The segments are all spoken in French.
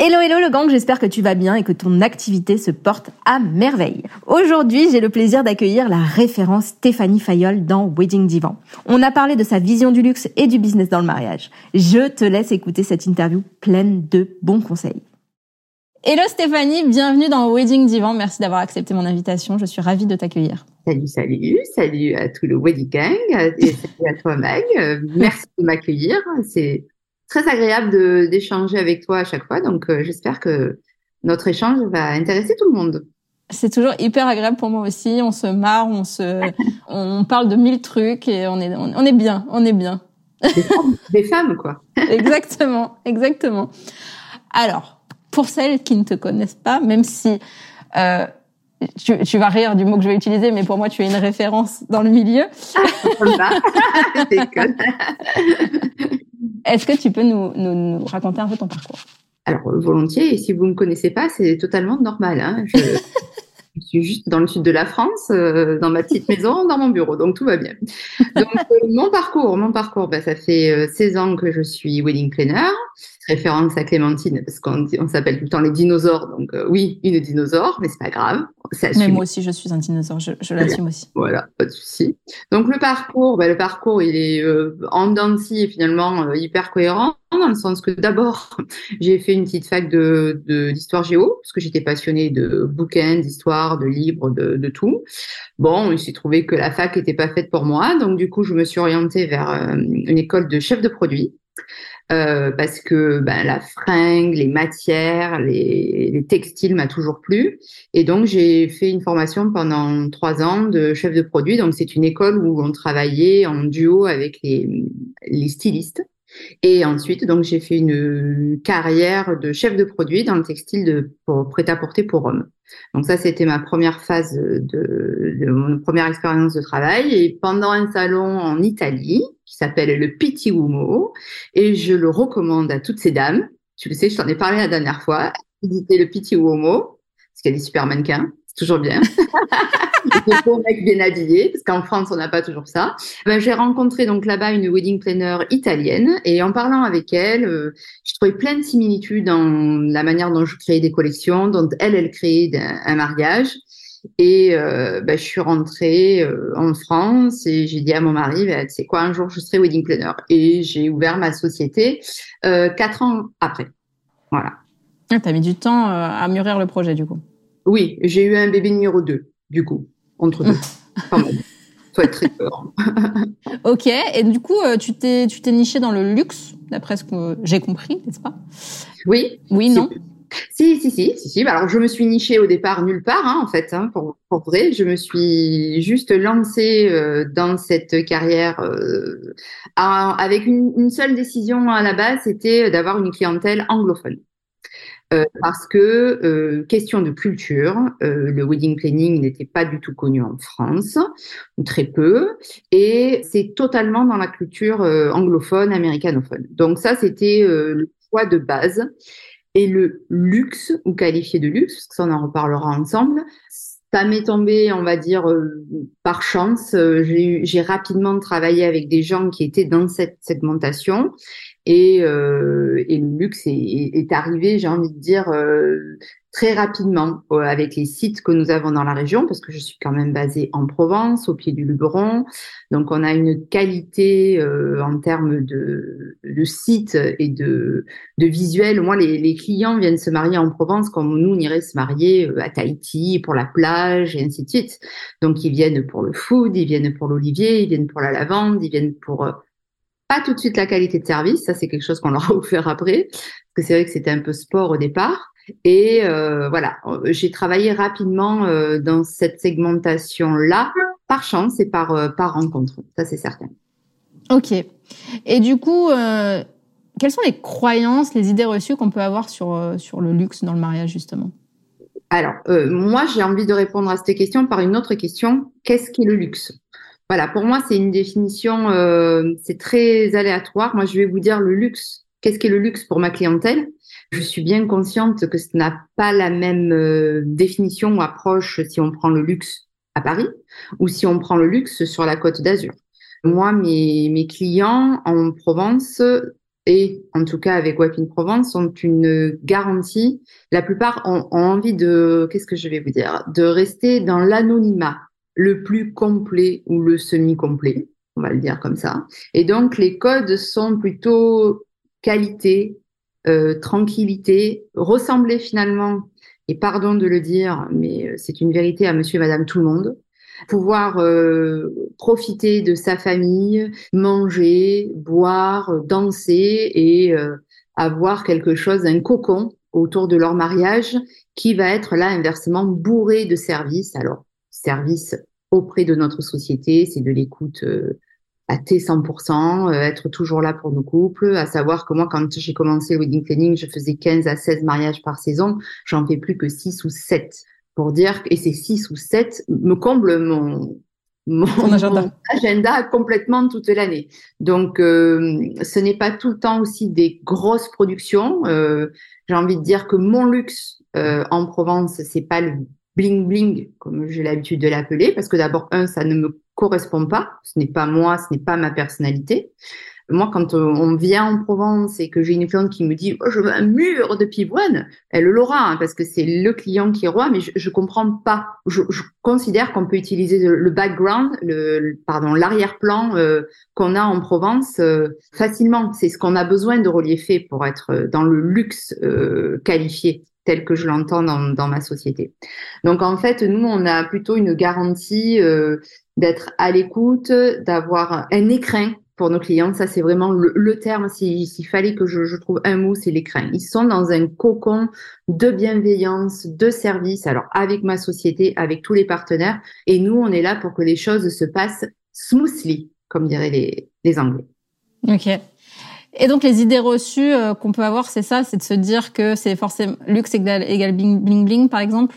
Hello hello le gang, j'espère que tu vas bien et que ton activité se porte à merveille. Aujourd'hui, j'ai le plaisir d'accueillir la référence Stéphanie Fayol dans Wedding Divan. On a parlé de sa vision du luxe et du business dans le mariage. Je te laisse écouter cette interview pleine de bons conseils. Hello Stéphanie, bienvenue dans Wedding Divan. Merci d'avoir accepté mon invitation. Je suis ravie de t'accueillir. Salut, salut, salut à tout le Wedding Gang et salut à toi Mag. Merci de m'accueillir. C'est très agréable d'échanger avec toi à chaque fois. Donc, euh, j'espère que notre échange va intéresser tout le monde. C'est toujours hyper agréable pour moi aussi. On se marre, on se, on parle de mille trucs et on est, on est bien, on est bien. Des femmes, quoi. exactement, exactement. Alors, pour celles qui ne te connaissent pas, même si euh, tu, tu, vas rire du mot que je vais utiliser, mais pour moi, tu es une référence dans le milieu. Ah, Est-ce que tu peux nous, nous, nous, raconter un peu ton parcours? Alors, volontiers. Et si vous ne me connaissez pas, c'est totalement normal. Hein. Je, je, suis juste dans le sud de la France, euh, dans ma petite maison, dans mon bureau. Donc, tout va bien. Donc, euh, mon parcours, mon parcours, bah, ça fait euh, 16 ans que je suis wedding planner référence à Clémentine parce qu'on on s'appelle tout le temps les dinosaures. Donc euh, oui, une dinosaure, mais c'est pas grave. Mais moi aussi, je suis un dinosaure. Je, je l'assume aussi. Voilà, pas de souci. Donc le parcours, bah, le parcours, il est euh, en dents et finalement euh, hyper cohérent dans le sens que d'abord j'ai fait une petite fac de d'histoire géo parce que j'étais passionnée de bouquins, d'histoire, de livres, de, de tout. Bon, il s'est trouvé que la fac n'était pas faite pour moi, donc du coup je me suis orientée vers une école de chef de produit. Euh, parce que ben, la fringue, les matières, les, les textiles m'a toujours plu. Et donc, j'ai fait une formation pendant trois ans de chef de produit. Donc, c'est une école où on travaillait en duo avec les, les stylistes. Et ensuite, donc, j'ai fait une carrière de chef de produit dans le textile de, prêt-à-porter pour hommes. Donc ça, c'était ma première phase de, de, mon première expérience de travail. Et pendant un salon en Italie, qui s'appelle le Pitti Uomo, et je le recommande à toutes ces dames. Tu le sais, je t'en ai parlé la dernière fois. Visiter le Pitti Uomo, parce qu'il y a des super mannequins toujours bien. des beaux mecs bien habillés, parce qu'en France, on n'a pas toujours ça. Ben, j'ai rencontré donc là-bas une wedding planner italienne, et en parlant avec elle, euh, je trouvais plein de similitudes dans la manière dont je créais des collections, dont elle, elle créait un mariage. Et euh, ben, je suis rentrée euh, en France et j'ai dit à mon mari, ben, tu sais quoi, un jour je serai wedding planner. Et j'ai ouvert ma société euh, quatre ans après. Voilà. Ah, tu as mis du temps à mûrir le projet du coup. Oui, j'ai eu un bébé numéro 2, du coup, entre deux. Même. Faut être très peur. ok, et du coup, euh, tu t'es, tu t'es niché dans le luxe, d'après ce que j'ai compris, n'est-ce pas? Oui. Oui, non? Si, si, si, si, si. Bah, alors, je me suis nichée au départ nulle part, hein, en fait, hein, pour, pour, vrai. Je me suis juste lancée euh, dans cette carrière euh, avec une, une, seule décision à la base, c'était d'avoir une clientèle anglophone. Euh, parce que euh, question de culture, euh, le wedding planning n'était pas du tout connu en France, ou très peu, et c'est totalement dans la culture anglophone, américanophone. Donc ça, c'était le choix de base. Et le luxe, ou qualifié de luxe, parce que ça on en reparlera ensemble, ça m'est tombé, on va dire, par chance. J'ai rapidement travaillé avec des gens qui étaient dans cette segmentation et, euh, et le luxe est, est arrivé, j'ai envie de dire, euh, très rapidement euh, avec les sites que nous avons dans la région, parce que je suis quand même basée en Provence, au pied du Luberon. Donc, on a une qualité euh, en termes de, de sites et de, de visuels. Moi, les, les, clients viennent se marier en Provence comme nous, on irait se marier euh, à Tahiti pour la plage et ainsi de suite. Donc, ils viennent pour le food, ils viennent pour l'olivier, ils viennent pour la lavande, ils viennent pour Pas tout de suite la qualité de service, ça c'est quelque chose qu'on leur a offert après, parce que c'est vrai que c'était un peu sport au départ. Et euh, voilà, j'ai travaillé rapidement euh, dans cette segmentation-là, par chance et par, euh, par rencontre, ça c'est certain. Ok. Et du coup, euh, quelles sont les croyances, les idées reçues qu'on peut avoir sur, euh, sur le luxe dans le mariage, justement? Alors, euh, moi, j'ai envie de répondre à cette question par une autre question. Qu'est-ce qu'est le luxe? Voilà, pour moi, c'est une définition, euh, c'est très aléatoire. Moi, je vais vous dire le luxe. Qu'est-ce qu'est le luxe pour ma clientèle? Je suis bien consciente que ce n'a pas la même euh, définition ou approche si on prend le luxe à Paris ou si on prend le luxe sur la côte d'Azur. Moi, mes, mes clients en Provence et en tout cas avec Wapin Provence ont une garantie. La plupart ont, ont envie de, qu'est-ce que je vais vous dire, de rester dans l'anonymat le plus complet ou le semi-complet, on va le dire comme ça. Et donc les codes sont plutôt qualité, euh, tranquillité, ressembler finalement, et pardon de le dire, mais c'est une vérité à monsieur et madame tout le monde, pouvoir euh, profiter de sa famille, manger, boire, danser et euh, avoir quelque chose, un cocon autour de leur mariage qui va être là inversement bourré de services. Alors, services auprès de notre société, c'est de l'écoute euh, à T 100%, euh, être toujours là pour nos couples, à savoir que moi, quand j'ai commencé le wedding planning, je faisais 15 à 16 mariages par saison, j'en fais plus que 6 ou 7 pour dire, et ces six ou sept me comblent mon, mon, agenda. mon agenda. complètement toute l'année. Donc, euh, ce n'est pas tout le temps aussi des grosses productions. Euh, J'ai envie de dire que mon luxe euh, en Provence, c'est pas le bling bling comme j'ai l'habitude de l'appeler, parce que d'abord un, ça ne me correspond pas. Ce n'est pas moi, ce n'est pas ma personnalité. Moi, quand euh, on vient en Provence et que j'ai une cliente qui me dit oh, je veux un mur de pivoine, elle l'aura hein, parce que c'est le client qui est roi, mais je, je comprends pas. Je, je considère qu'on peut utiliser le, background, le, pardon, l'arrière-plan euh, qu'on a en Provence euh, facilement. C'est ce qu'on a besoin de relief pour être euh, dans le luxe euh, qualifié tel que je l'entends dans, dans, ma société. Donc en fait, nous, on a plutôt une garantie d'être à l'écoute, d'avoir un écrin pour nos clients. Ça, c'est vraiment le, terme. S'il fallait que je, je, trouve un mot, c'est l'écran. Ils sont dans un cocon de bienveillance, de service. Alors, avec ma société, avec tous les partenaires. Et nous, on est là pour que les choses se passent smoothly, comme diraient les, les Anglais. OK. Et donc les idées reçues euh, qu'on peut avoir, c'est ça, c'est de se dire que c'est forcément luxe égale, égale bling, bling bling, par exemple?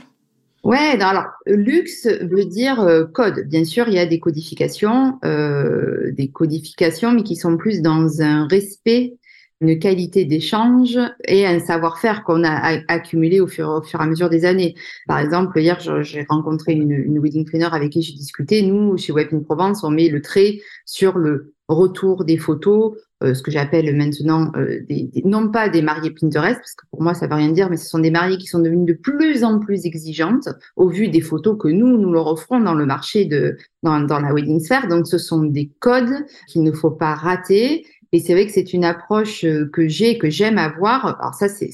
Ouais, alors luxe veut dire euh, code. Bien sûr, il y a des codifications, euh, des codifications, mais qui sont plus dans un respect, une qualité d'échange et un savoir-faire qu'on a accumulé au fur, et à mesure des années. Par exemple, hier, j'ai rencontré une, une wedding planner avec qui j'ai discuté. Nous, chez Web in Provence, on met le trait sur le retour des photos, euh, ce que j'appelle maintenant euh, des, non pas des mariées Pinterest, parce que pour moi ça veut rien dire, mais ce sont des mariées qui sont devenues de plus en plus exigeantes au vu des photos que nous nous leur offrons dans le marché de dans, dans la wedding sphere. Donc ce sont des codes qu'il ne faut pas rater. Et c'est vrai que c'est une approche euh, que j'ai, que j'aime avoir. Alors ça, c'est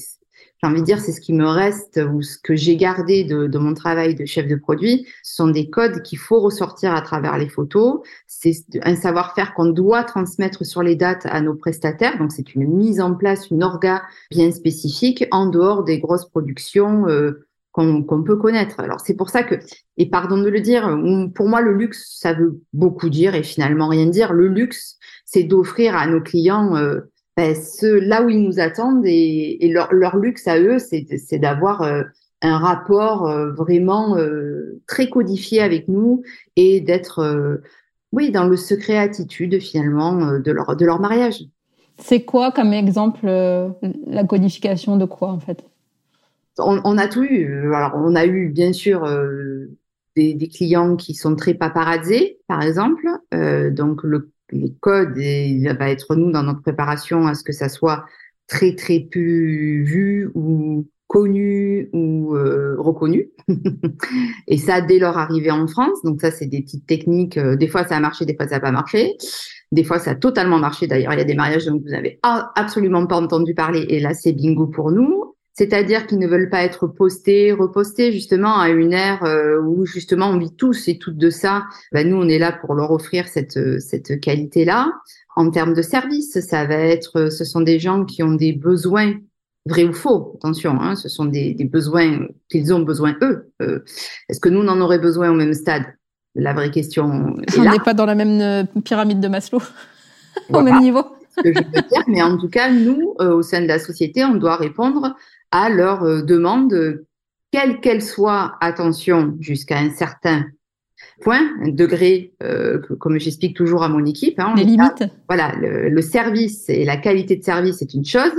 j'ai envie de dire, c'est ce qui me reste ou ce que j'ai gardé de, de, mon travail de chef de produit. Ce sont des codes qu'il faut ressortir à travers les photos. C'est un savoir-faire qu'on doit transmettre sur les dates à nos prestataires. Donc, c'est une mise en place, une orga bien spécifique en dehors des grosses productions euh, qu'on qu peut connaître. Alors, c'est pour ça que, et pardon de le dire, pour moi, le luxe, ça veut beaucoup dire et finalement rien dire. Le luxe, c'est d'offrir à nos clients euh, ben, ceux là où ils nous attendent et, et leur, leur, luxe à eux, c'est d'avoir euh, un rapport euh, vraiment euh, très codifié avec nous et d'être, oui, dans le secret attitude finalement de leur de leur mariage. C'est quoi comme exemple la codification de quoi en fait? On, on, a tout eu. Alors on a eu bien sûr des, des, clients qui sont très paparazzés, par exemple. donc le les codes et il va être nous dans notre préparation à ce que ça soit très très peu vu ou connu ou euh, reconnu. et ça dès leur arrivée en France. Donc ça c'est des petites techniques. Euh, des fois ça a marché, des fois ça n'a pas marché. Des fois ça a totalement marché. D'ailleurs il y a des mariages dont vous n'avez absolument pas entendu parler et là c'est bingo pour nous. C'est-à-dire qu'ils ne veulent pas être postés, repostés justement à une ère euh, où justement on vit tous et toutes de ça. Ben, nous, on est là pour leur offrir cette, cette qualité-là. En termes de service, ça va être, ce sont des gens qui ont des besoins vrai ou faux, attention, hein, ce sont des, des besoins qu'ils ont besoin eux. Euh, Est-ce que nous, on en aurait besoin au même stade? La vraie question est On n'est pas dans la même euh, pyramide de Maslow, au même niveau. ce que je veux dire, mais en tout cas, nous, euh, au sein de la société, on doit répondre à leurs euh, demandes, quelle qu'elle soit, attention, jusqu'à un certain point, un degré, euh, comme j'explique toujours à mon équipe. Hein, Les limites. voilà, le, le, service et la qualité de service est une chose,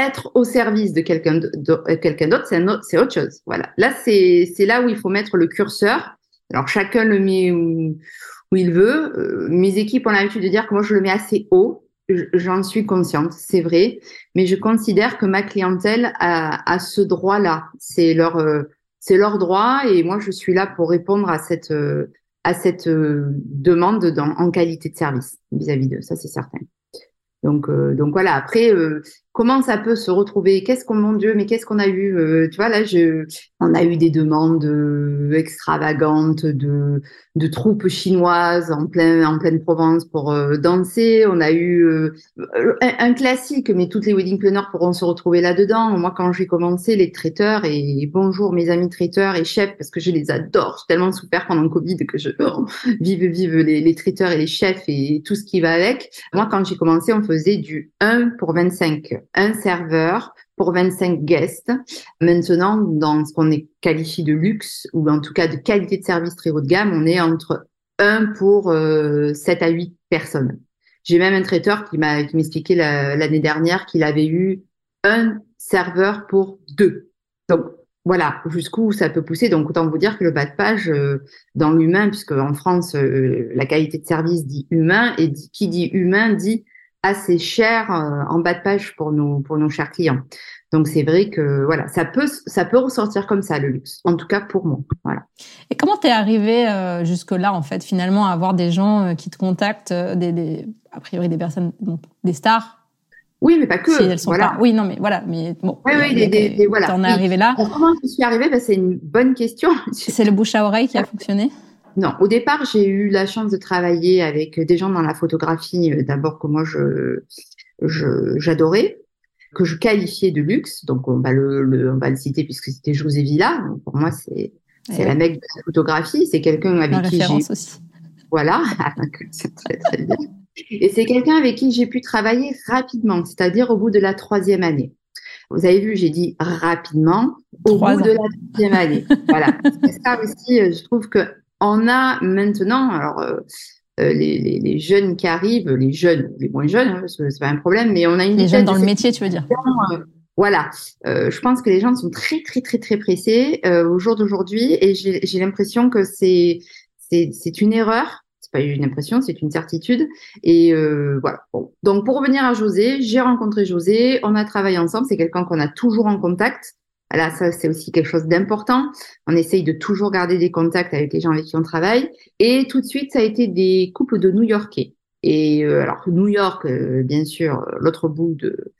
être au service de quelqu'un euh, quelqu'un d'autre, c'est autre chose. Voilà. Là, c'est là où il faut mettre le curseur. Alors chacun le met où, où il veut. Euh, mes équipes ont l'habitude de dire que moi je le mets assez haut. J'en suis consciente, c'est vrai, mais je considère que ma clientèle a, ce droit-là. C'est leur euh, leur droit et moi je suis là pour répondre à cette à cette demande dans, en qualité de service vis-à-vis d'eux. Ça c'est certain. Donc, euh, donc voilà. Après, euh, comment ça peut se retrouver? Qu'est-ce qu'on, mon Dieu, mais qu'est-ce qu'on a eu euh, Tu vois, là, je, on a eu des demandes extravagantes de, troupes chinoises en plein, en pleine Provence pour danser. On a eu un, classique, mais toutes les wedding planners pourront se retrouver là-dedans. Moi, quand j'ai commencé, les traiteurs et bonjour mes amis traiteurs et chefs, parce que je les adore. J'ai tellement souffert pendant Covid que je vive, vive les, les traiteurs et les chefs et tout ce qui va avec. Moi, quand j'ai commencé, on faisait du 1 pour 25, un serveur pour 25 guests. Maintenant, dans ce qu'on est qualifié de luxe ou en tout cas de qualité de service très haut de gamme, on est entre 1 pour euh, 7 à 8 personnes. J'ai même un traiteur qui m'a qui m'expliquait l'année dernière qu'il avait eu un serveur pour deux. Donc voilà jusqu'où ça peut pousser. Donc autant vous dire que le bas de page euh, dans l'humain, puisque en France euh, la qualité de service dit humain et qui dit humain dit assez cher euh, en bas de page pour nos pour nos chers clients. Donc c'est vrai que voilà, ça peut ça peut ressortir comme ça le luxe. En tout cas pour moi. Voilà. Et comment t'es arrivé euh, jusque là en fait finalement à avoir des gens euh, qui te contactent, des, des, a priori des personnes, des stars? Oui, mais pas que. Si elles sont voilà. pas. Oui, non, mais voilà, mais bon. Oui, oui, des, des, des, voilà. T'en es arrivé là? Comment je suis arrivée? Ben, C'est une bonne question. C'est le bouche à oreille qui a fonctionné? Non, au départ, j'ai eu la chance de travailler avec des gens dans la photographie, euh, d'abord que moi je j'adorais, que je qualifiais de luxe. Donc on va le, le on va le citer puisque c'était José Villa. Donc, pour moi, c'est c'est la mec de la photographie. C'est quelqu'un avec qui j'ai aussi. voilà, c'est très très bien. Et c'est quelqu'un avec qui j'ai pu travailler rapidement, c'est-à-dire au bout de la troisième année. Vous avez vu, j'ai dit rapidement au Trois bout ans. de la troisième année. voilà. C'est ça aussi, euh, je trouve que on a maintenant, alors euh, les, les, les, jeunes qui arrivent, les jeunes, les moins jeunes, hein, parce que c'est pas un problème, mais on a une les jeunes dans le métier, tu veux dire euh, Voilà, euh, je pense que les gens sont très très très très pressés euh, au jour d'aujourd'hui, et j'ai l'impression que c'est c'est une erreur. C'est pas une impression, c'est une certitude. Et euh, voilà. Bon. Donc pour revenir à José, j'ai rencontré José, on a travaillé ensemble. C'est quelqu'un qu'on a toujours en contact. Là, ça, c'est aussi quelque chose d'important. On essaye de toujours garder des contacts avec les gens avec qui on travaille. Et tout de suite, ça a été des couples de New-Yorkais. Et euh, alors, New York, euh, bien sûr, l'autre bout de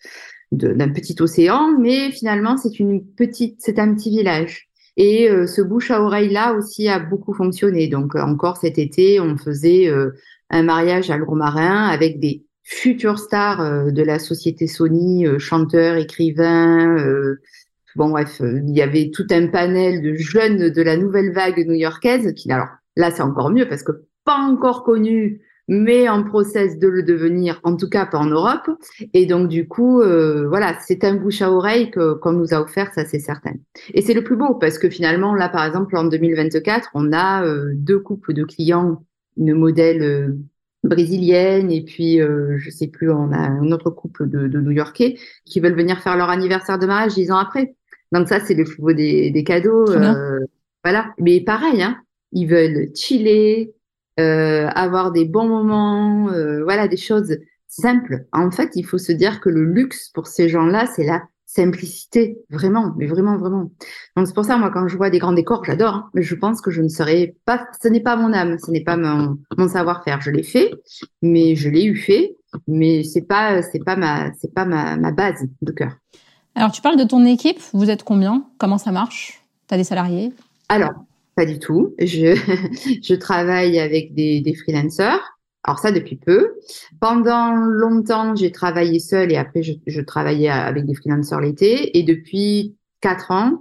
d'un petit océan, mais finalement, c'est une petite, c'est un petit village. Et euh, ce bouche à oreille là aussi a beaucoup fonctionné. Donc encore cet été, on faisait euh, un mariage à Gros Marin avec des futures stars euh, de la société Sony, chanteurs, écrivains. Bon bref, il y avait tout un panel de jeunes de la nouvelle vague new-yorkaise qui, alors là c'est encore mieux parce que pas encore connus, mais en process de le devenir, en tout cas pas en Europe. Et donc du coup, euh, voilà, c'est un bouche à oreille qu'on nous a offert, ça c'est certain. Et c'est le plus beau parce que finalement là, par exemple, en 2024, on a euh, deux couples de clients, une modèle euh, brésilienne et puis euh, je sais plus, on a un autre couple de, de New-Yorkais qui veulent venir faire leur anniversaire de mariage dix ans après. Donc ça, c'est le beau des, des cadeaux. Euh, voilà. Mais pareil, hein, ils veulent chiller, euh, avoir des bons moments, euh, voilà, des choses simples. En fait, il faut se dire que le luxe pour ces gens-là, c'est la simplicité, vraiment, mais vraiment, vraiment. Donc c'est pour ça, moi, quand je vois des grands décors, j'adore, hein, mais je pense que je ne serais pas, ce n'est pas mon âme, ce n'est pas mon, mon savoir-faire. Je l'ai fait, mais je l'ai eu fait, mais c'est pas, c'est pas ma, c'est pas ma, ma base de cœur. Alors, tu parles de ton équipe. Vous êtes combien? Comment ça marche? Tu as des salariés? Alors, pas du tout. Je, je travaille avec des, freelancers. Alors ça depuis peu. Pendant longtemps, j'ai travaillé seule et après je, travaillais avec des freelancers l'été. Et depuis quatre ans,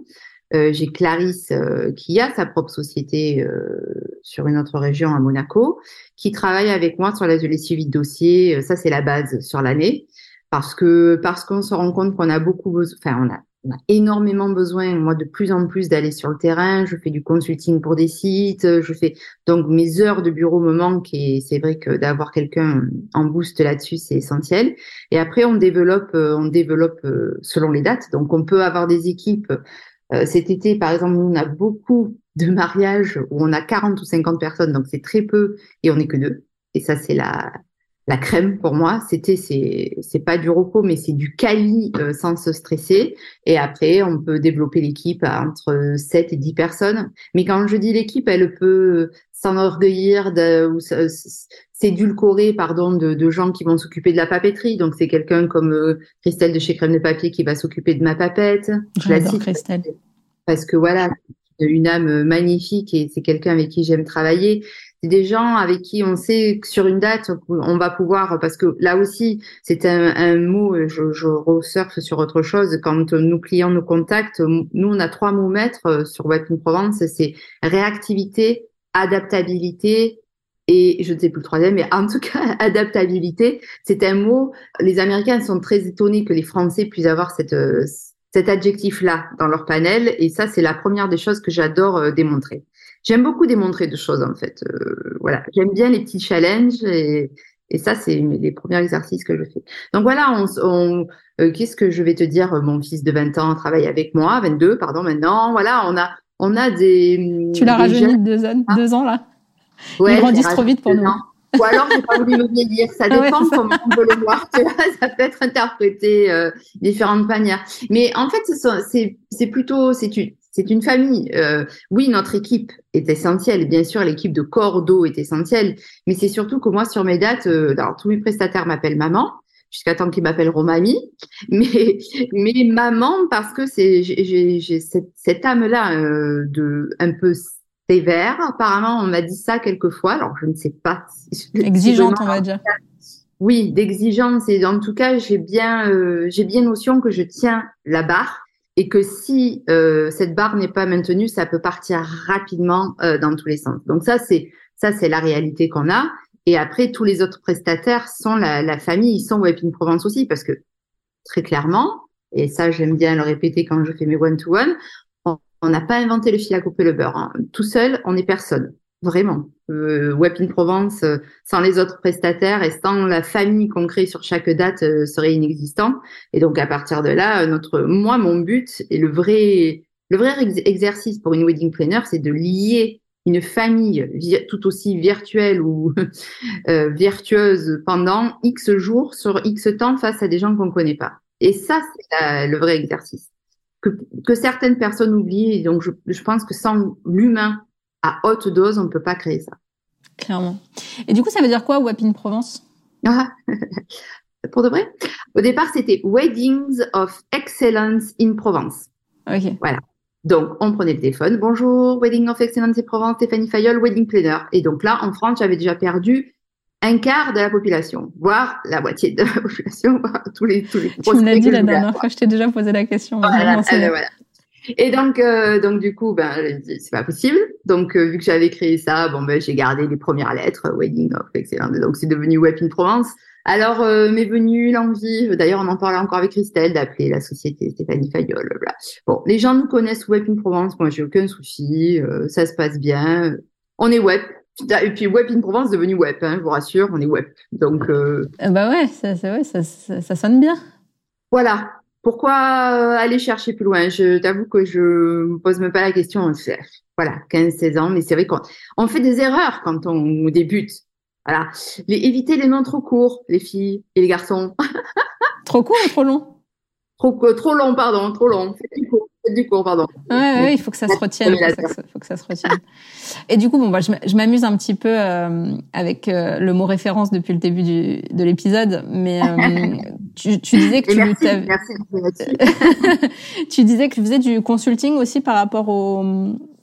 euh, j'ai Clarisse euh, qui a sa propre société euh, sur une autre région à Monaco, qui travaille avec moi sur les suivi de dossiers. Ça c'est la base sur l'année parce que parce qu'on se rend compte qu'on a beaucoup. Enfin, on a énormément besoin, moi, de plus en plus d'aller sur le terrain. Je fais du consulting pour des sites. Je fais donc mes heures de bureau me manquent et c'est vrai que d'avoir quelqu'un en boost là-dessus, c'est essentiel. Et après, on développe, euh, on développe euh, selon les dates. Donc, on peut avoir des équipes. Euh, cet été, par exemple, on a beaucoup de mariages où on a 40 ou 50 personnes, donc c'est très peu et on n'est que deux. Et ça, c'est la, la crème pour moi. C'était c'est c'est pas du repos, mais c'est du quali euh, sans se stresser. Et après, on peut développer l'équipe entre 7 et 10 personnes. Mais quand je dis l'équipe, elle peut s'enorgueillir de ou s'édulcorer pardon de, de, gens qui vont s'occuper de la papeterie. Donc c'est quelqu'un comme euh, Christelle de chez Crème de Papier qui va s'occuper de ma papette. Je la cite Christelle. Parce que voilà, une âme magnifique et c'est quelqu'un avec qui j'aime travailler c'est des gens avec qui on sait que sur une date on va pouvoir parce que là aussi c'est un, mot je, je sur autre chose quand nos clients nous contactent nous on a trois mots maîtres euh, sur Webin Provence c'est réactivité adaptabilité et je ne sais plus le troisième, mais en tout cas, adaptabilité, c'est un mot. Les Américains sont très étonnés que les Français puissent avoir cette, euh, cet adjectif-là dans leur panel. Et ça, c'est la première des choses que j'adore euh, démontrer. J'aime beaucoup démontrer de choses en fait. Euh, voilà, j'aime bien les petits challenges et, et ça c'est les premiers exercices que je fais. Donc voilà, on, on euh, qu'est-ce que je vais te dire Mon fils de 20 ans travaille avec moi, 22 pardon maintenant. Voilà, on a on a des. Tu l'as rajeuni de deux ans, deux ans là? Ouais, Ils grandissent trop vite pour nous. Ou alors, j'ai pas voulu me vieillir. Ça dépend comment on veut le voir. Ça peut être interprété euh, différentes manières. Mais en fait, c'est plutôt, c'est c'est une famille. Euh, oui, notre équipe est essentielle. Bien sûr, l'équipe de Cordo est essentielle. Mais c'est surtout que moi, sur mes dates, euh, alors, tous mes prestataires m'appellent maman jusqu'à temps qu'ils m'appelleront mamie. Mais, mais maman, parce que c'est, j'ai cette, cette âme-là euh, de un peu sévère. Apparemment, on m'a dit ça quelquefois. Alors, je ne sais pas. Si Exigeante, on va dire. Oui, d'exigence. Et en tout cas, j'ai bien, euh, j'ai bien notion que je tiens la barre et que si euh, cette barre n'est pas maintenue, ça peut partir rapidement euh, dans tous les sens. Donc ça, c'est ça, c'est la réalité qu'on a. Et après, tous les autres prestataires sont la, famille, ils sont Webin Provence aussi, parce que très clairement, et ça, j'aime bien le répéter quand je fais mes one-to-one, on n'a pas inventé le fil à couper le beurre. Tout seul, on n'est personne. Vraiment. Euh, Web in Provence, euh, sans les autres prestataires et sans la famille qu'on crée sur chaque date, euh, serait inexistant. Et donc, à partir de là, notre, moi, mon but et le vrai, le vrai exercice pour une wedding planner, c'est de lier une famille tout aussi virtuelle ou euh, vertueuse pendant X jours sur X temps face à des gens qu'on ne connaît pas. Et ça, c'est le vrai exercice. Que, que, certaines personnes oublient. Donc, je, je pense que sans l'humain à haute dose, on ne peut pas créer ça. Clairement. Et du coup, ça veut dire quoi, WAP in Provence? Ah, Pour de vrai? Au départ, c'était Weddings of Excellence in Provence. Ok. Voilà. Donc, on prenait le téléphone. Bonjour, Wedding of Excellence in Provence, Stéphanie Fayol, Wedding Planner. Et donc là, en France, j'avais déjà perdu un quart de la population, voire la moitié de la population, tous les tous les. Tu me l'as dit la dernière fois, je t'ai déjà posé la question. Voilà, voilà. Et donc, euh, donc du coup, ben, c'est pas possible. Donc, euh, vu que j'avais créé ça, bon, ben, j'ai gardé les premières lettres, Wedding of Excellent. Donc, c'est devenu Web in Provence. Alors, euh, m'est venue l'envie, d'ailleurs, on en parlait encore avec Christelle, d'appeler la société Stéphanie Fayol. Bla. Bon, les gens nous connaissent Web in Provence. Moi, j'ai aucun souci. Euh, ça se passe bien. On est web. Et puis Web in Provence devenu web, hein, je vous rassure, on est web. Donc, euh... bah ouais, ça, ça, ouais ça, ça, ça sonne bien. Voilà, pourquoi euh, aller chercher plus loin? Je t'avoue que je me pose même pas la question. Voilà, 15-16 ans, mais c'est vrai qu'on on fait des erreurs quand on débute. Voilà, les, éviter les noms trop courts, les filles et les garçons. trop court ou trop long? Trop euh, trop long, pardon, trop long. Faites du court, du court, pardon. Ouais, ouais, il faut que ça se retienne. Il faut, faut, que ça se retienne. Et du coup, bon, bah, je m'amuse un petit peu euh, avec euh, le mot référence depuis le début du, de l'épisode, mais Tu, disais que tu, merci, merci tu disais que tu faisais du consulting aussi par rapport au,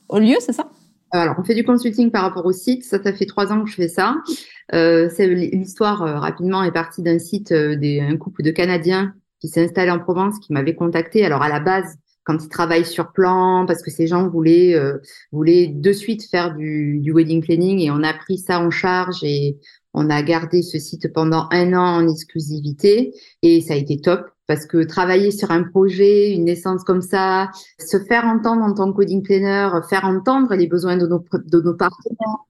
au lieu, c'est ça? Alors, on fait du consulting par rapport au site. Ça, ça fait trois ans que je fais ça. Euh, l'histoire euh, rapidement est partie d'un site euh, d'un couple de Canadiens qui s'est installé en Provence, qui m'avait contacté. Alors à la base, quand ils travaillent sur plan, parce que ces gens voulaient euh, voulaient de suite faire du, du wedding planning et on a pris ça en charge et on a gardé ce site pendant un an en exclusivité et ça a été top parce que travailler sur un projet, une naissance comme ça, se faire entendre en tant que wedding planner, faire entendre les besoins de nos, de nos partenaires,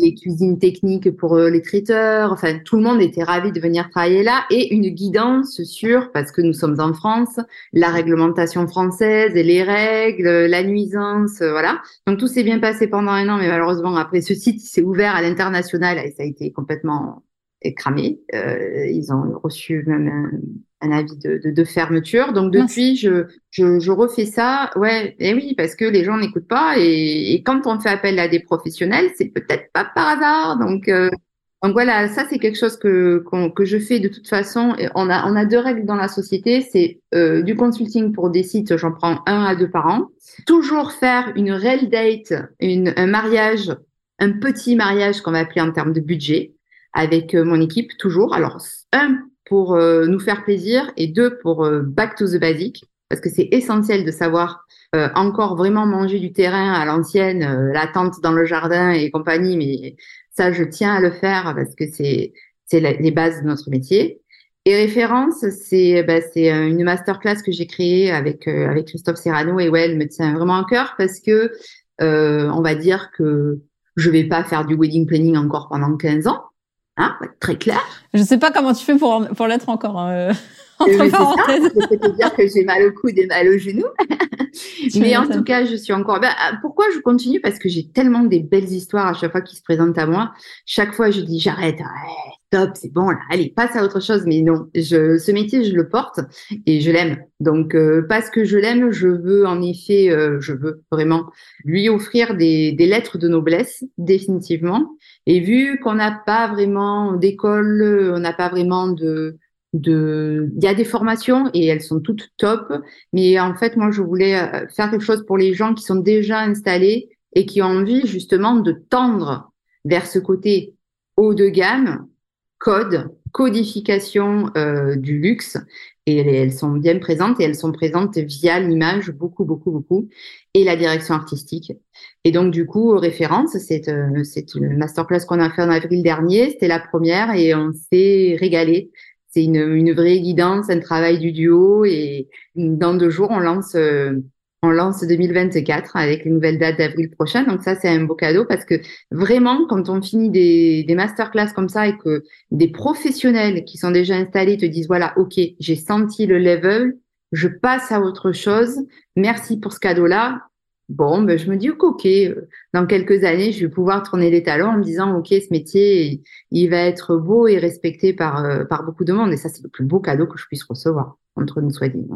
les cuisines techniques pour euh, les traiteurs. Enfin, tout le monde était ravi de venir travailler là et une guidance sur, parce que nous sommes en France, la réglementation française et les règles, la nuisance, euh, voilà. Donc tout s'est bien passé pendant un an, mais malheureusement après ce site s'est ouvert à l'international et ça a été complètement cramé. Euh, ils ont reçu même un, avis de, de, de, fermeture. Donc depuis, je, je, je, refais ça. Ouais, et oui, parce que les gens n'écoutent pas. Et, et, quand on fait appel à des professionnels, c'est peut-être pas par hasard. Donc euh, donc voilà, ça c'est quelque chose que que je fais de toute façon. On a on a deux règles dans la société, c'est euh, du consulting pour des sites, j'en prends un à deux par an. Toujours faire une real date, une, un mariage, un petit mariage qu'on va appeler en termes de budget avec euh, mon équipe toujours. Alors, un, pour euh, nous faire plaisir et deux, pour euh, back to the basic, parce que c'est essentiel de savoir encore vraiment manger du terrain à l'ancienne, la tente dans le jardin et compagnie, mais ça, je tiens à le faire parce que c'est c'est les bases de notre métier. Et référence, c'est bah, c'est une masterclass que j'ai créée avec avec Christophe Serrano et ouais, elle me tient vraiment à cœur parce que on va dire que je vais pas faire du wedding planning encore pendant 15 ans, Hein, très clair. Je sais pas comment tu fais pour, pour l'être encore. Hein, euh, entre parenthèses. je peux te dire que j'ai mal au coude et mal au genou. Mais en tout cas, je suis encore. Bah, pourquoi je continue? Parce que j'ai tellement des belles histoires à chaque fois qui se présentent à moi. Chaque fois, je dis j'arrête, c'est bon là, allez, passe à autre chose. Mais non, je, ce métier, je le porte et je l'aime. Donc euh, parce que je l'aime, je veux en effet, euh, je veux vraiment lui offrir des, des lettres de noblesse définitivement. Et vu qu'on n'a pas vraiment d'école, on n'a pas vraiment de de, il y a des formations et elles sont toutes top. Mais en fait, moi, je voulais euh, faire quelque chose pour les gens qui sont déjà installés et qui ont envie justement de tendre vers ce côté haut de gamme, code, codification euh, du luxe. Et elles sont bien présentes et elles sont présentes via l'image, beaucoup, beaucoup, beaucoup, et la direction artistique. Et donc, du coup, référence, c'est euh, c'est une masterclass qu'on a fait en avril dernier. C'était la première et on s'est régalé c'est une, une, vraie guidance, un travail du duo et dans deux jours on lance euh, on lance 2024 avec une nouvelle date d'avril prochain. Donc ça c'est un beau cadeau parce que vraiment quand on finit des, des masterclass comme ça et que des professionnels qui sont déjà installés te disent voilà ok j'ai senti le level, je passe à autre chose. Merci pour ce cadeau là. Bon, ben, je me dis, ok, dans quelques années, je vais pouvoir tourner les talons en me disant, ok, ce métier, il va être beau et respecté par, euh, par beaucoup de monde. Et ça, c'est le plus beau cadeau que je puisse recevoir entre nous soit dit.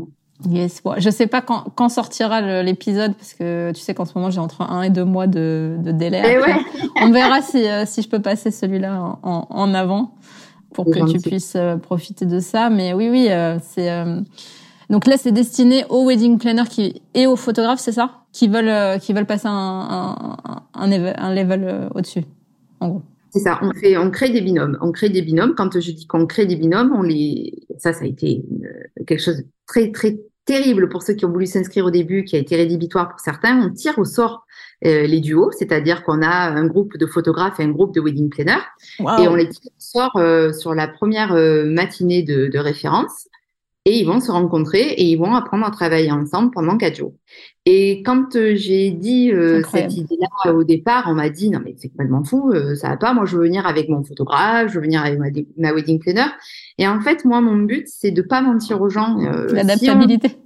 Yes. Bon, je sais pas quand, quand sortira l'épisode parce que tu sais qu'en ce moment j'ai entre un et deux mois de, de délai. Eh ouais. On verra si, euh, si je peux passer celui-là en, en, avant pour que tu puisses profiter de ça. Mais oui, oui, c'est donc là, c'est destiné aux wedding planners qui et aux photographes, c'est ça, qui veulent euh, qui veulent passer un un, un, un level euh, au-dessus, en gros. C'est ça. On fait, on crée des binômes. On crée des binômes. Quand je dis qu'on crée des binômes, on les, ça, ça a été quelque chose de très très terrible pour ceux qui ont voulu s'inscrire au début, qui a été rédhibitoire pour certains. On tire au sort euh, les duos, c'est-à-dire qu'on a un groupe de photographes et un groupe de wedding planners, et on les tire au sort euh, sur la première matinée de, de référence et ils vont se rencontrer et ils vont apprendre à travailler ensemble pendant quatre jours. Et quand euh, j'ai dit euh, cette idée-là au départ, on m'a dit non mais c'est complètement fou, euh, ça va pas. Moi je veux venir avec mon photographe, je veux venir avec ma, wedding planner. Et en fait moi mon but c'est de pas mentir aux gens. L'adaptabilité.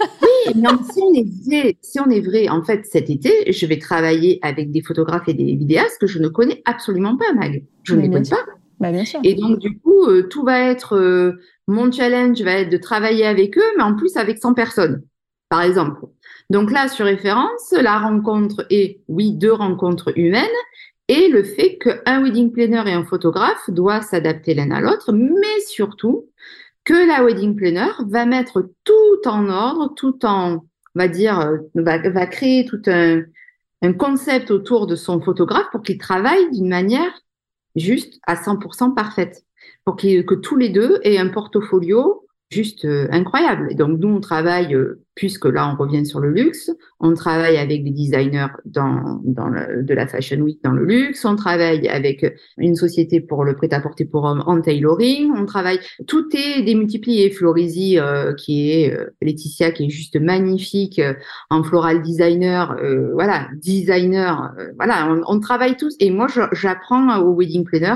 oui, mais si on est vrai, si on est vrai, en fait cet été je vais travailler avec des photographes et des vidéastes que je ne connais absolument pas, Mag. Je ne les connais pas. Bah, bien sûr. Et donc, du coup, tout va être mon challenge va être de travailler avec eux, mais en plus avec 100 personnes, par exemple. Donc là, sur référence, la rencontre est, oui, deux rencontres humaines et le fait qu'un wedding planner et un photographe doivent s'adapter l'un à l'autre, mais surtout que la wedding planner va mettre tout en ordre, tout en, on va dire, va, créer tout un, un concept autour de son photographe pour qu'il travaille d'une manière juste à 100% parfaite, pour que tous les deux aient un portfolio juste euh, incroyable. Donc nous, on travaille, euh, puisque là, on revient sur le luxe, on travaille avec des designers dans, dans le, de la Fashion Week dans le luxe, on travaille avec une société pour le prêt-à-porter pour hommes en tailoring, on travaille, tout est démultiplié. Florizy, euh, qui est Laetitia, qui est juste magnifique, en floral designer, voilà, designer, voilà, on, on, travaille tous. Et moi, j'apprends au wedding planner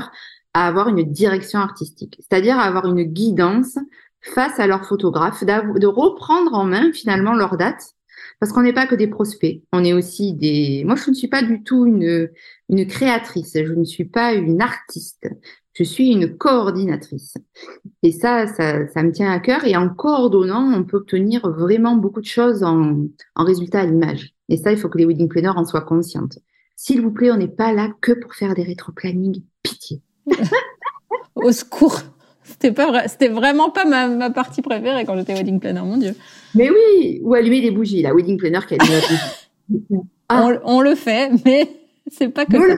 à avoir une direction artistique, c'est-à-dire à avoir une guidance face à leurs photographes, de reprendre en main finalement leurs dates, parce qu'on n'est pas que des prospects, on est aussi des. Moi, je ne suis pas du tout une une créatrice, je ne suis pas une artiste, je suis une coordinatrice. Et ça, ça, ça me tient à cœur. Et en coordonnant, on peut obtenir vraiment beaucoup de choses en, en résultat à l'image. Et ça, il faut que les wedding planners en soient conscientes. S'il vous plaît, on n'est pas là que pour faire des rétro-planning. Pitié. Au secours. C'était pas vrai, c'était vraiment pas ma, ma, partie préférée quand j'étais wedding planner, mon dieu. Mais oui, ou allumer des bougies, la wedding planner qui allume des bougies. Ah. On, on, le fait, mais c'est pas que ça.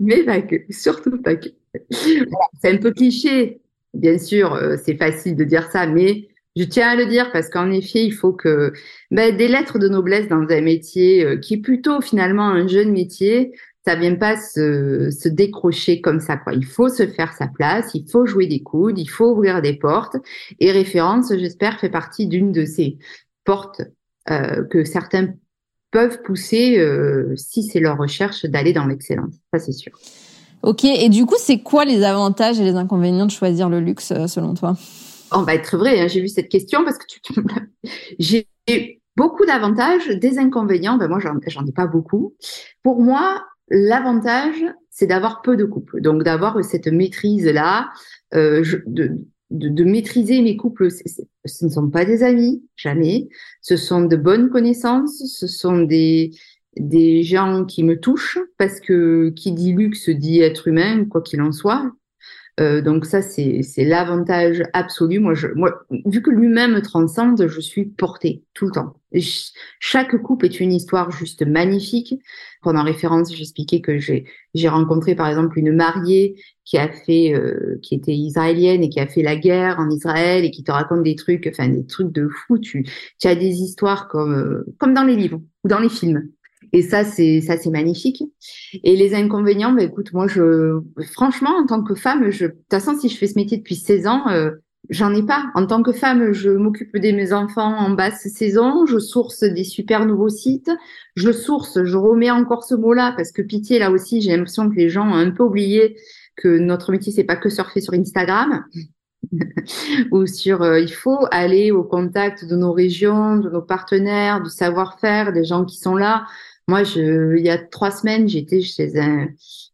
Mais pas que, surtout pas que. C'est un peu cliché, bien sûr, euh, c'est facile de dire ça, mais je tiens à le dire parce qu'en effet, il faut que ben, des lettres de noblesse dans un métier euh, qui est plutôt finalement un jeune métier, ça vient pas se, se, décrocher comme ça. Quoi. Il faut se faire sa place, il faut jouer des coudes, il faut ouvrir des portes. Et référence, j'espère, fait partie d'une de ces portes euh, que certains peuvent pousser euh, si c'est leur recherche d'aller dans l'excellence. Ça, c'est sûr. Ok. Et du coup, c'est quoi les avantages et les inconvénients de choisir le luxe euh, selon toi? On va être vrai. Hein, j'ai vu cette question parce que tu, j'ai beaucoup d'avantages, des inconvénients. Ben moi, j'en ai pas beaucoup. Pour moi, L'avantage, c'est d'avoir peu de couples, donc d'avoir cette maîtrise-là, euh, de, maîtriser mes couples. Ce ne sont pas des amis, jamais. Ce sont de bonnes connaissances, ce sont des, des gens qui me touchent, parce que qui dit luxe dit être humain, quoi qu'il en soit. Euh, donc ça, c'est l'avantage absolu. Moi, je, moi, vu que l'humain me transcende, je suis portée tout le temps. chaque couple est une histoire juste magnifique. Pendant référence, j'expliquais que j'ai rencontré par exemple une mariée qui a fait, euh, qui était israélienne et qui a fait la guerre en Israël et qui te raconte des trucs, enfin des trucs de fou. Tu, tu as des histoires comme euh, comme dans les livres ou dans les films. Et ça, c'est ça, c'est magnifique. Et les inconvénients, bah, écoute, moi, je, franchement, en tant que femme, je, de toute façon, si je fais ce métier depuis 16 ans, euh, j'en ai pas. En tant que femme, je m'occupe de mes enfants en basse saison, je source des super nouveaux sites, je source, je remets encore ce mot-là parce que pitié, là aussi, j'ai l'impression que les gens ont un peu oublié que notre métier, c'est pas que surfer sur Instagram. ou sur euh, il faut aller au contact de nos régions, de nos partenaires, du savoir-faire, des gens qui sont là. Moi, je, il y a trois semaines, j'étais chez un,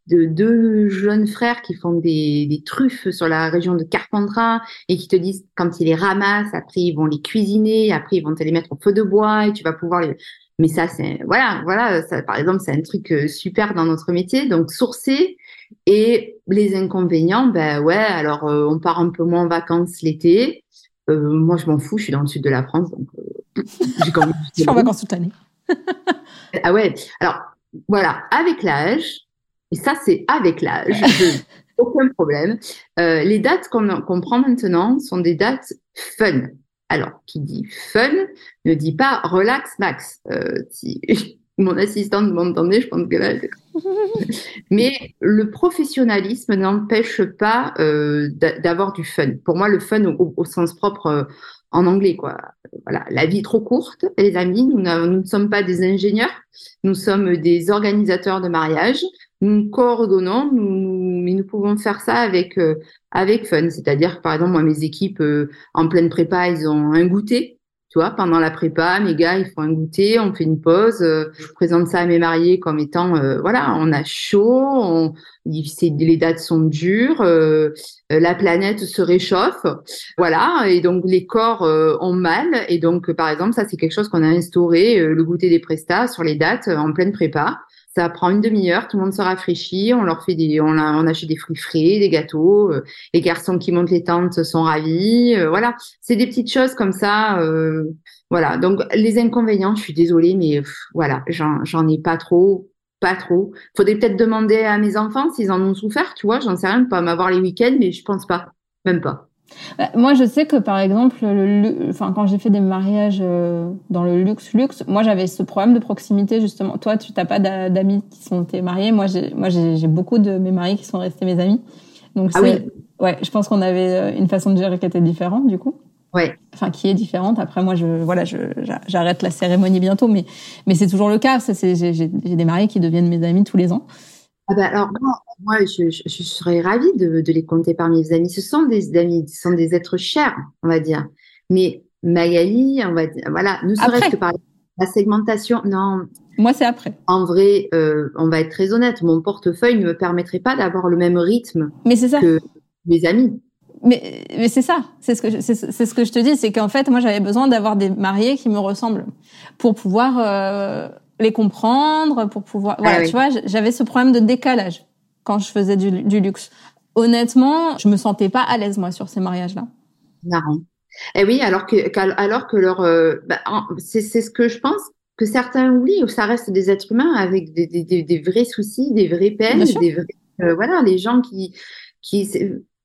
de deux jeunes frères qui font des, des, truffes sur la région de Carpentras et qui te disent quand ils les ramassent, après ils vont les cuisiner, après ils vont te les mettre au feu de bois et tu vas pouvoir les. Mais ça, c'est voilà, voilà. Ça, par exemple, c'est un truc euh, super dans notre métier. Donc sourcer et les inconvénients, ben ouais. Alors euh, on part un peu moins en vacances l'été. Euh, moi, je m'en fous. Je suis dans le sud de la France, donc euh, j'ai quand même. je suis en vacances toute l'année ah ouais. Alors, voilà, avec l'âge, et ça, c'est avec l'âge, aucun problème. Euh, les dates qu'on prend maintenant sont des dates fun. Alors, qui dit fun ne dit pas relax max. Euh, si mon assistante m'entendait, je pense que là. Mais le professionnalisme n'empêche pas euh, d'avoir du fun. Pour moi, le fun au, au sens propre en anglais, quoi. Voilà, la vie est trop courte, les amis. Nous, ne sommes pas des ingénieurs, nous sommes des organisateurs de mariage. Nous coordonnons, nous, mais nous pouvons faire ça avec euh, avec fun. C'est-à-dire, par exemple, moi, mes équipes euh, en pleine prépa, ils ont un goûter tu vois, pendant la prépa, mes gars, ils font un goûter, on fait une pause. Euh, je présente ça à mes mariés comme étant, euh, voilà, on a chaud, on, les dates sont dures, euh, la planète se réchauffe, voilà, et donc les corps ont mal. Et donc, par exemple, ça, c'est quelque chose qu'on a instauré, le goûter des prestats sur les dates en pleine prépa. Ça prend une demi-heure, tout le monde se rafraîchit, on leur fait des, on, a, on achète des fruits frais, des gâteaux. euh, les garçons qui montent les tentes sont ravis. euh, voilà, c'est des petites choses comme ça. euh, voilà. Donc les inconvénients, je suis désolée, mais voilà, j'en, j'en ai pas trop, pas trop. Faudrait peut-être demander à mes enfants s'ils en ont souffert, tu vois. J'en sais rien, pas m'avoir les week-ends, mais je pense pas, même pas. Bah, Moi, je sais que par exemple, le, enfin, quand j'ai fait des mariages euh, dans le luxe, luxe, moi j'avais ce problème de proximité justement. Toi, tu t'as pas d'a- d'amis qui sont tes mariés. Moi, j'ai, moi, j'ai beaucoup de mes mariés qui sont restés mes amis. Donc, Ah oui. ouais, je pense qu'on avait euh, une façon de gérer qui était différente du coup. Ouais. Enfin, qui est différente. Après, moi, je, voilà, j'arrête la cérémonie bientôt, mais, mais c'est toujours le cas. Ça, c'est, j'ai, des mariés qui deviennent mes amis tous les ans. Ah ben alors moi, moi je, je, je serais ravie de, de les compter parmi mes amis. Ce sont des amis, ce sont des êtres chers, on va dire. Mais Magali, on va dire, voilà, ne serait-ce que par la segmentation. Non, Moi, c'est après. en vrai, euh, on va être très honnête, mon portefeuille ne me permettrait pas d'avoir le même rythme Mais ça. que mes amis. Mais, mais c'est ça, c'est ce que je, c'est, ce que je te dis, c'est qu'en fait, moi, j'avais besoin d'avoir des mariés qui me ressemblent pour pouvoir euh, les comprendre, pour pouvoir. Voilà, oui. tu vois, j'avais ce problème de décalage quand je faisais du, du luxe. Honnêtement, je me sentais pas à l'aise moi sur ces mariages-là. Marrant. Et oui, alors que, alors que leur, euh, bah, c'est, c'est ce que je pense que certains oublient, ça reste des êtres humains avec des, des, des, des vrais soucis, des vraies peines, des vrais, euh, voilà, les gens qui, qui,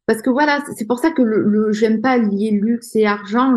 parce que voilà, c'est pour ça que le, le j'aime pas lier luxe et argent.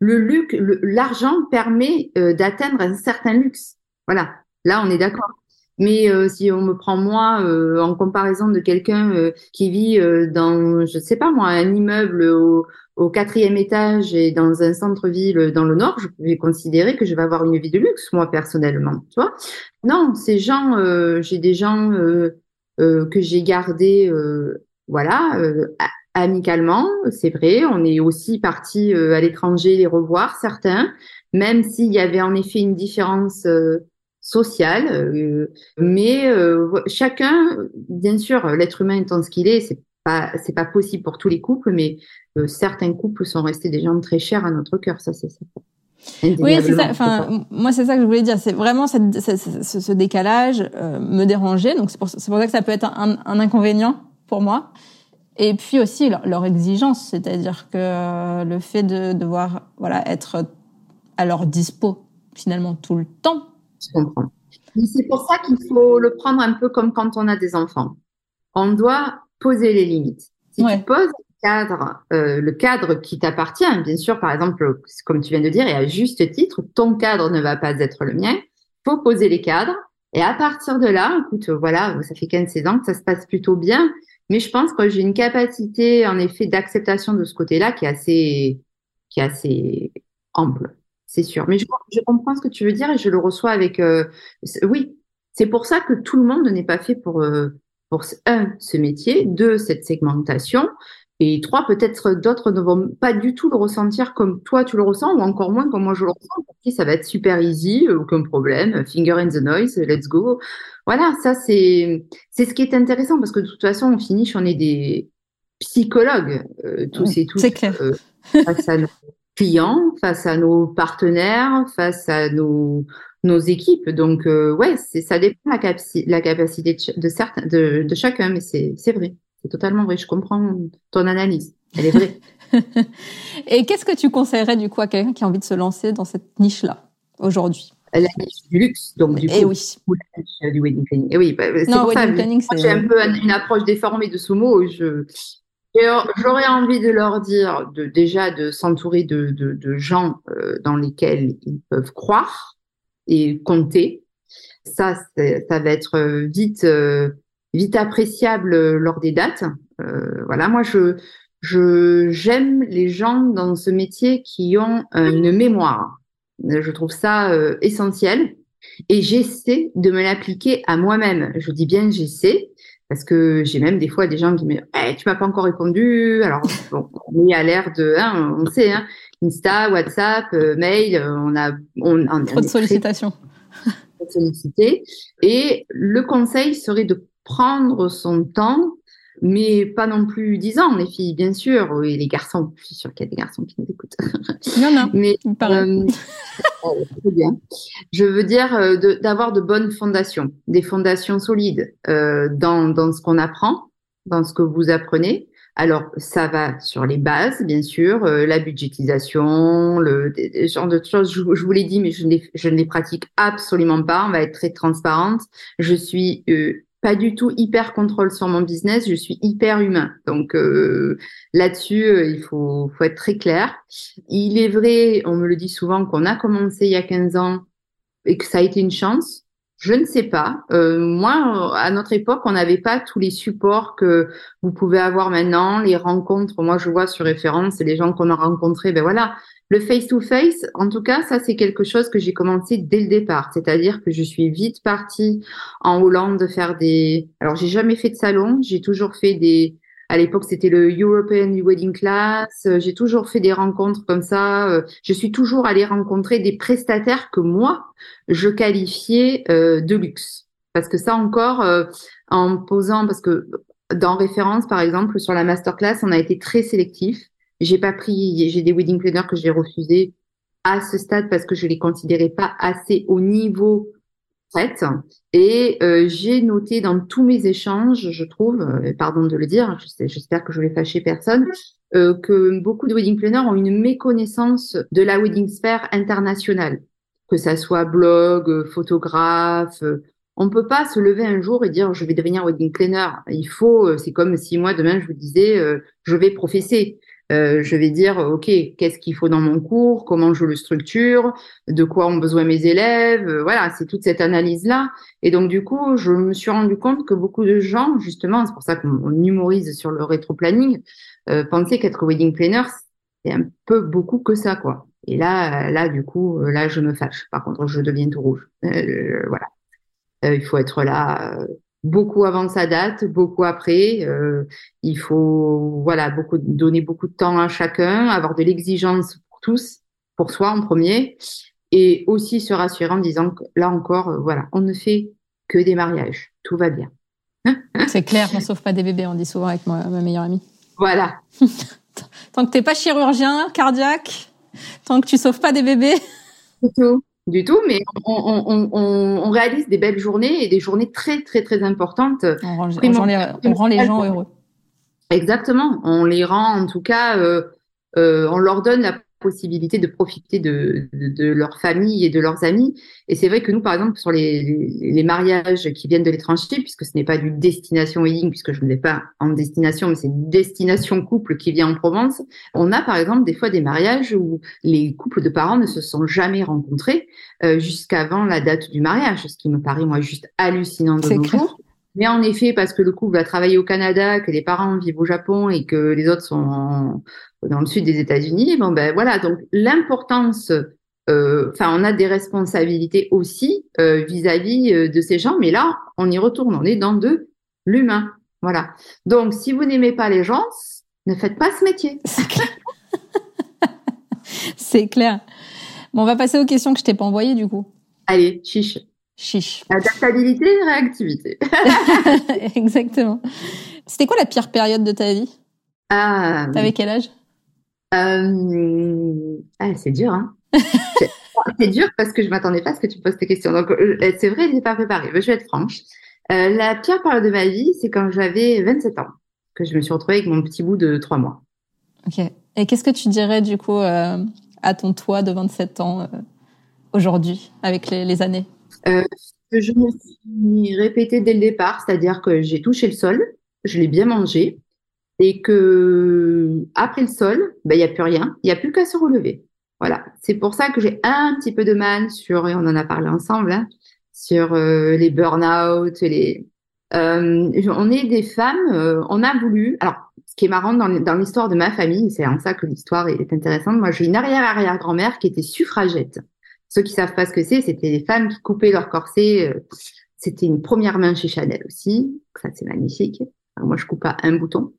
Le, luxe, l'argent permet euh, d'atteindre un certain luxe. Voilà, là on est d'accord. Mais euh, si on me prend moi euh, en comparaison de quelqu'un euh, qui vit euh, dans, je sais pas moi, un immeuble au, au quatrième étage et dans un centre-ville dans le nord, je vais considérer que je vais avoir une vie de luxe, moi personnellement, tu vois. Non, ces gens, euh, j'ai des gens euh, euh, que j'ai gardés, euh, voilà, euh, amicalement, c'est vrai. On est aussi parti euh, à l'étranger les revoir, certains, même s'il y avait en effet une différence euh, sociale. euh, mais euh, chacun, bien sûr, l'être humain étant ce qu'il est, c'est pas, c'est pas possible pour tous les couples, mais euh, certains couples sont restés des gens très chers à notre cœur, ça c'est ça. Oui, c'est ça. Enfin, moi, c'est ça que je voulais dire. C'est vraiment cette, ce, ce- ce décalage euh, me dérangeait. Donc, c'est pour, ça que ça peut être un, un inconvénient pour moi. Et puis aussi leur, leur exigence, c'est-à-dire que euh, le fait de devoir voilà être à leur dispo finalement tout le temps. Je comprends. C'est pour ça qu'il faut le prendre un peu comme quand on a des enfants. On doit poser les limites. Si Ouais. tu poses le cadre, euh, le cadre qui t'appartient, bien sûr, par exemple, comme tu viens de dire, et à juste titre, ton cadre ne va pas être le mien. Faut poser les cadres. Et à partir de là, écoute, voilà, ça fait 15-16 ans que ça se passe plutôt bien. Mais je pense que j'ai une capacité, en effet, d'acceptation de ce côté-là qui est assez, qui est assez ample. C'est sûr. Mais je, je comprends ce que tu veux dire et je le reçois avec, euh, oui. C'est pour ça que tout le monde n'est pas fait pour, euh, pour un, ce métier, deux, cette segmentation, et trois, peut-être d'autres ne vont pas du tout le ressentir comme toi tu le ressens, ou encore moins comme moi je le ressens. Pour qui ça va être super easy, aucun problème, finger in the noise, let's go. Voilà, ça c'est, c'est ce qui est intéressant parce que de toute façon, on finish, on est des psychologues, euh, tous et tous, C'est clair. euh, clients, face à nos partenaires, face à nos, nos équipes. Donc, euh, ouais, ça dépend de la, capaci- la capacité de, de certains, de, de chacun, mais c'est, vrai. C'est totalement vrai. Je comprends ton analyse. Elle est vraie. Et qu'est-ce que tu conseillerais du coup à quelqu'un qui a envie de se lancer dans cette niche-là aujourd'hui? La niche du luxe, donc du coup, Et oui. ou la niche du wedding planning. Et oui, bah, c'est ça. planning, Moi, j'ai un peu un- une approche déformée de ce mot. Je, j'aurais envie de leur dire de, déjà de s'entourer de, gens euh, dans lesquels ils peuvent croire et compter. Ça, ça va être euh, vite, euh, vite appréciable euh, lors des dates. Euh, voilà, moi, je, je, j'aime les gens dans ce métier qui ont euh, une mémoire. Je trouve ça euh, essentiel et j'essaie de me l'appliquer à moi-même. Je dis bien j'essaie parce que j'ai même des fois des gens qui me disent Eh, tu m'as pas encore répondu. Alors bon, on est à l'ère de, hein, on sait, hein, Insta, WhatsApp, euh, mail, on a, on, on, trop de sollicitations. sollicité. Et le conseil serait de prendre son temps mais pas non plus 10 ans, les filles, bien sûr, et les garçons. Je suis sûre qu'il y a des garçons qui nous écoutent. Non, non. mais euh, oh, bien. Je veux dire euh, d'avoir de, bonnes fondations, des fondations solides euh, dans, dans ce qu'on apprend, dans ce que vous apprenez. Alors, ça va sur les bases, bien sûr, la budgétisation, le genre de choses. Je, je vous l'ai dit, mais je ne, les, je ne les pratique absolument pas. On va être très transparente. Je suis pas du tout hyper contrôle sur mon business, je suis hyper humain. Donc euh, là-dessus, euh, il faut, être très clair. Il est vrai, on me le dit souvent, qu'on a commencé il y a 15 ans et que ça a été une chance. Je ne sais pas. Euh, moi, à notre époque, on n'avait pas tous les supports que vous pouvez avoir maintenant, les rencontres. Moi, je vois sur référence, les gens qu'on a rencontrés. Ben voilà, le face-to-face, en tout cas, ça, c'est quelque chose que j'ai commencé dès le départ. C'est-à-dire que je suis vite partie en Hollande faire des... Alors, j'ai jamais fait de salon. J'ai toujours fait des... À l'époque, c'était le European Wedding Class. J'ai toujours fait des rencontres comme ça. Je suis toujours allée rencontrer des prestataires que moi, je qualifiais euh, de luxe. Parce que ça encore, euh, en posant, parce que dans référence, par exemple, sur la masterclass, on a été très sélectif. J'ai pas pris, j'ai des wedding planners que j'ai refusés à ce stade parce que je les considérais pas assez au niveau fait. Et euh, j'ai noté dans tous mes échanges, je trouve, euh, pardon de le dire, j'espère que je vais fâcher personne, euh, que beaucoup de wedding planners ont une méconnaissance de la wedding sphère internationale, que ça soit blog, photographe. On peut pas se lever un jour et dire je vais devenir wedding planner. Il faut, c'est comme si moi demain je vous disais je vais professer. Euh, je vais dire, OK, qu'est-ce qu'il faut dans mon cours, comment je le structure, de quoi ont besoin mes élèves. Euh, voilà, c'est toute cette analyse-là. Et donc, du coup, je me suis rendu compte que beaucoup de gens, justement, c'est pour ça qu'on humorise sur le rétro-planning, euh, pensaient qu'être wedding planner, c'est un peu beaucoup que ça, quoi. Et là, là, du coup, là, je me fâche. Par contre, je deviens tout rouge. voilà. il faut être là beaucoup avant sa date, beaucoup après. Euh, il faut voilà beaucoup donner beaucoup de temps à chacun, avoir de l'exigence pour tous, pour soi en premier, et aussi se rassurer en disant que là encore, euh, voilà, on ne fait que des mariages, tout va bien. C'est clair, on sauve pas des bébés, on dit souvent avec ma, ma meilleure amie. Voilà. tant que t'es pas chirurgien cardiaque, tant que tu sauves pas des bébés. C'est tout du tout, mais on, on, on, on, réalise des belles journées et des journées très, très, très importantes. On rend, on rend les gens heureux. Exactement. On les rend, en tout cas, euh, euh, on leur donne la possibilité de profiter de, de, leur famille et de leurs amis. Et c'est vrai que nous, par exemple, sur les, les, mariages qui viennent de l'étranger, puisque ce n'est pas du destination wedding, puisque je ne vais pas en destination, mais c'est une destination couple qui vient en Provence, on a par exemple des fois des mariages où les couples de parents ne se sont jamais rencontrés euh, jusqu'avant la date du mariage, ce qui me paraît moi juste hallucinant de nos jours. Mais en effet, parce que le couple va travailler au Canada, que les parents vivent au Japon et que les autres sont dans le sud des États-Unis, bon ben voilà. Donc l'importance, euh, enfin, on a des responsabilités aussi euh, vis-à-vis euh, de ces gens. Mais là, on y retourne. On est dans de l'humain. Voilà. Donc, si vous n'aimez pas les gens, ne faites pas ce métier. C'est clair. Bon, on va passer aux questions que je t'ai pas envoyées du coup. Allez, chiche. Chiche. Adaptabilité, réactivité. Exactement. C'était quoi la pire période de ta vie? Ah. T'avais quel âge? Euh... Ah, c'est dur, hein. c'est dur parce que je m'attendais pas à ce que tu poses tes questions. Donc, euh, c'est vrai, je n'ai pas préparé. Je vais être franche. Euh, la pire période de ma vie, c'est quand j'avais 27 ans, que je me suis retrouvée avec mon petit bout de 3 mois. Ok. Et qu'est-ce que tu dirais, du coup, euh, à ton toi de 27 ans aujourd'hui, avec les, les années? Euh, Je me suis répété dès le départ, c'est-à-dire que j'ai touché le sol, je l'ai bien mangé, et que après le sol, ben il y a plus rien, il y a plus qu'à se relever. Voilà, c'est pour ça que j'ai un petit peu de mal sur et on en a parlé ensemble hein, sur euh, les burn-out, les euh, on est des femmes, on a voulu. Alors, ce qui est marrant dans l'histoire de ma famille, c'est en ça que l'histoire est intéressante. Moi, j'ai une arrière-arrière-grand-mère qui était suffragette. Ceux qui savent pas ce que c'est, c'était des femmes qui coupaient leur corset. Euh, c'était une première main chez Chanel aussi. Ça, c'est magnifique moi, je coupe pas un bouton.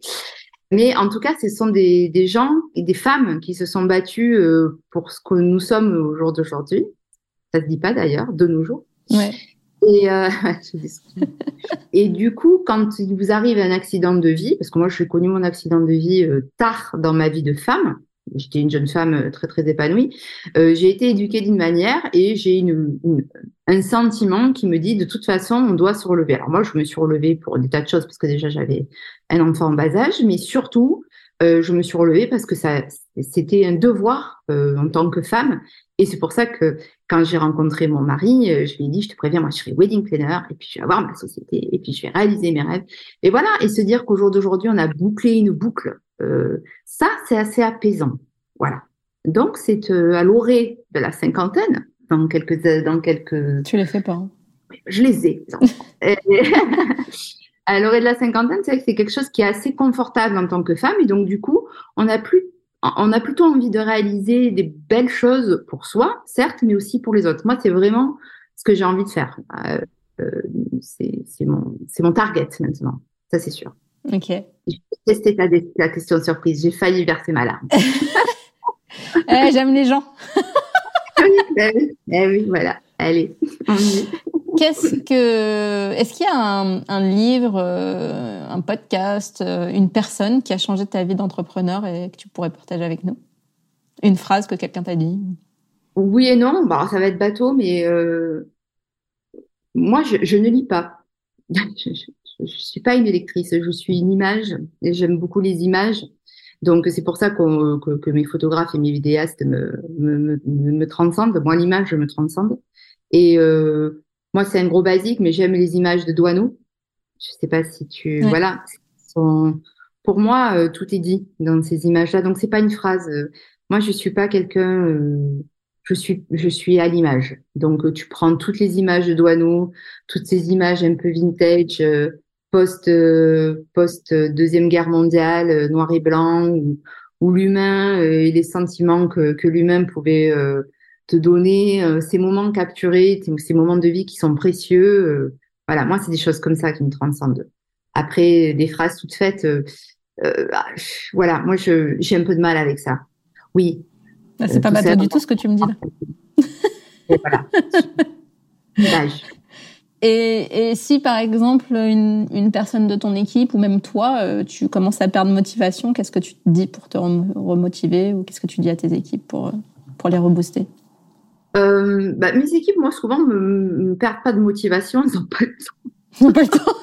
Mais en tout cas, ce sont des, des gens et des femmes qui se sont battues euh, pour ce que nous sommes au jour d'aujourd'hui. Ça se dit pas d'ailleurs, de nos jours. Ouais. Et, euh, et du coup, quand il vous arrive un accident de vie, parce que moi, j'ai connu mon accident de vie euh, tard dans ma vie de femme, j'étais une jeune femme euh, très très épanouie, euh, j'ai été éduquée d'une manière et j'ai une, une, un sentiment qui me dit de toute façon, on doit se relever. Alors moi, je me suis relevée pour des tas de choses parce que déjà j'avais un enfant en bas âge, mais surtout, euh, je me suis relevée parce que ça, c'était un devoir euh, en tant que femme. Et c'est pour ça que quand j'ai rencontré mon mari, euh, je lui ai dit, je te préviens, moi, je serai wedding planner et puis je vais avoir ma société et puis je vais réaliser mes rêves. Et voilà, et se dire qu'au jour d'aujourd'hui, on a bouclé une boucle, ça, c'est assez apaisant. Voilà. Donc, c'est euh, à l'orée de la cinquantaine, dans quelques, dans quelques. Tu les fais pas. Hein. Je les ai. à l'orée de la cinquantaine, c'est vrai que c'est quelque chose qui est assez confortable en tant que femme. Et donc, du coup, on a, plus, on a plutôt envie de réaliser des belles choses pour soi, certes, mais aussi pour les autres. Moi, c'est vraiment ce que j'ai envie de faire. Euh, euh, c'est mon, mon target maintenant. Ça, c'est sûr. Ok. J'ai testé ta, ta question surprise. J'ai failli verser ma larme. eh, J'aime les gens. oui, bah oui, eh oui, voilà. Allez. Qu'est-ce que, est-ce qu'il y a un, un livre, euh, un podcast, euh, une personne qui a changé ta vie d'entrepreneur et que tu pourrais partager avec nous? Une phrase que quelqu'un t'a dit? Oui et non. Bah, ça va être bateau, mais euh, moi, je, je, ne lis pas. je, je, je, suis pas une lectrice. Je suis une image et j'aime beaucoup les images. Donc c'est pour ça qu que, que, mes photographes et mes vidéastes me, me, me, me transcendent. Moi, l'image, je me transcende. Et euh, moi, c'est un gros basique, mais j'aime les images de Douaneau. Je sais pas si tu, ouais. voilà. Sont... Pour moi, euh, tout est dit dans ces images-là. Donc c'est pas une phrase. Moi, je suis pas quelqu'un. Euh, je suis, je suis à l'image. Donc tu prends toutes les images de Douaneau, toutes ces images un peu vintage, post, post deuxième guerre mondiale, noir et blanc, où, où l'humain et les sentiments que, que l'humain pouvait te donner euh, ces moments capturés, ces moments de vie qui sont précieux. Euh, voilà, moi, c'est des choses comme ça qui me transcendent. Après, des phrases toutes faites, euh, bah, voilà, moi, j'ai un peu de mal avec ça. Oui. Ah, c'est pas bateau du tout ce que tu me dis là. Et voilà. Et, et, si par exemple une, une, personne de ton équipe ou même toi, euh, tu commences à perdre motivation, qu'est-ce que tu te dis pour te remotiver ou qu'est-ce que tu dis à tes équipes pour, pour les rebooster? Euh, bah, mes équipes, moi, souvent, me, me perdent pas de motivation. Ils n'ont pas le temps. Ils n'ont pas le temps.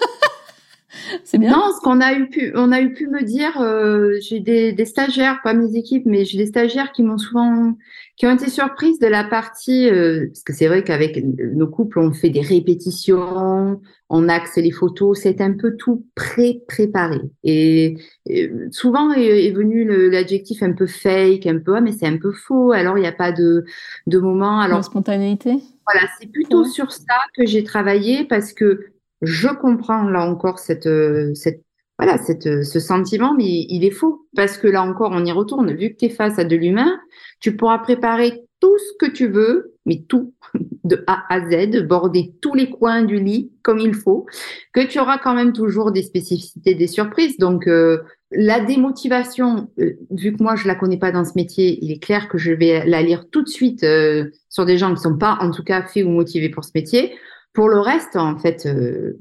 C'est bien. Non, ce qu'on a eu pu, on a eu pu me dire, euh, j'ai des, des, stagiaires, pas mes équipes, mais j'ai des stagiaires qui m'ont souvent, qui ont été surprises de la partie, euh, parce que c'est vrai qu'avec nos couples, on fait des répétitions, on axe les photos, c'est un peu tout pré-préparé. Et, et, souvent est, est venu l'adjectif un peu fake, un peu, ah, mais c'est un peu faux. Alors il n'y a pas de, de moment. Alors spontanéité? Voilà, c'est plutôt ouais. sur ça que j'ai travaillé parce que je comprends là encore cette, cette, voilà, cette, ce sentiment, mais il est faux. Parce que là encore, on y retourne. Vu que tu es face à de l'humain, tu pourras préparer tout ce que tu veux, mais tout, de A à Z, border tous les coins du lit comme il faut, que tu auras quand même toujours des spécificités, des surprises. Donc, euh, la démotivation, euh, vu que moi je la connais pas dans ce métier, il est clair que je vais la lire tout de suite euh, sur des gens qui sont pas, en tout cas, faits ou motivés pour ce métier. Pour le reste, en fait, euh,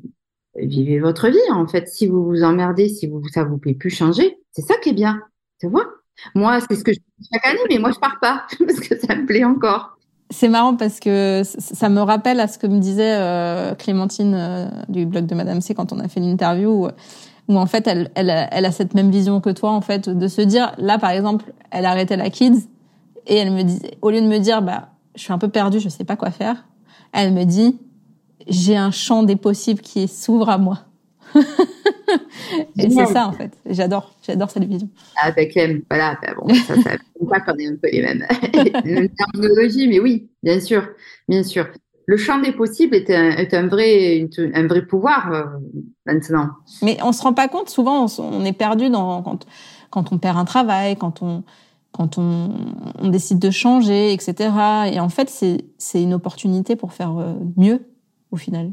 vivez votre vie. En fait, si vous vous emmerdez, si vous, ça vous plaît plus changer, c'est ça qui est bien. Tu vois Moi, c'est ce que je fais chaque année, mais moi, je pars pas parce que ça me plaît encore. C'est marrant parce que ça me rappelle à ce que me disait euh, Clémentine euh, du blog de Madame C quand on a fait l'interview, où, en fait elle a cette même vision que toi en fait de se dire là par exemple elle arrêtait la kids et elle me dit au lieu de me dire bah je suis un peu perdue je sais pas quoi faire, elle me dit j'ai un champ des possibles qui s'ouvre à moi. et c'est ça en fait. J'adore, j'adore cette vision. Ah ben Clem, voilà, ben bon, ça, ça pas qu'on un peu les mêmes, terminologies, mais oui, bien sûr, bien sûr. Le champ des possibles est un, est un vrai, un vrai pouvoir euh, maintenant. Mais on se rend pas compte. Souvent, on, on est perdu dans quand, quand on perd un travail, quand on quand on, on décide de changer, etc. Et en fait, c'est c'est une opportunité pour faire euh, mieux au final.